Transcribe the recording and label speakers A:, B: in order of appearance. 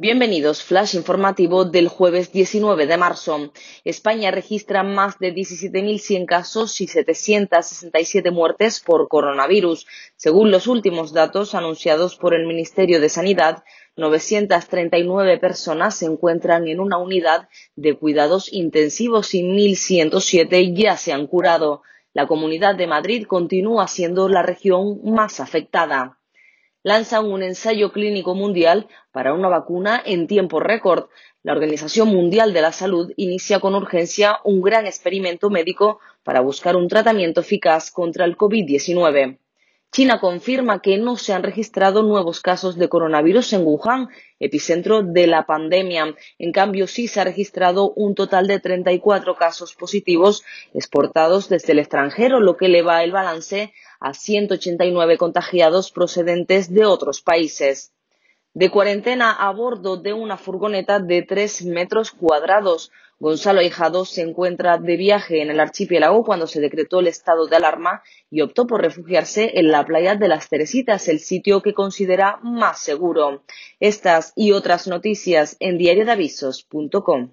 A: Bienvenidos, flash informativo del jueves 19 de marzo. España registra más de 17.100 casos y 767 muertes por coronavirus. Según los últimos datos anunciados por el Ministerio de Sanidad, 939 personas se encuentran en una unidad de cuidados intensivos y 1.107 ya se han curado. La Comunidad de Madrid continúa siendo la región más afectada lanzan un ensayo clínico mundial para una vacuna en tiempo récord. La Organización Mundial de la Salud inicia con urgencia un gran experimento médico para buscar un tratamiento eficaz contra el COVID-19. China confirma que no se han registrado nuevos casos de coronavirus en Wuhan, epicentro de la pandemia. En cambio, sí se ha registrado un total de 34 casos positivos exportados desde el extranjero, lo que eleva el balance a 189 contagiados procedentes de otros países de cuarentena a bordo de una furgoneta de tres metros cuadrados. Gonzalo Hijado se encuentra de viaje en el archipiélago cuando se decretó el estado de alarma y optó por refugiarse en la playa de las Teresitas, el sitio que considera más seguro. Estas y otras noticias en diariodavisos.com.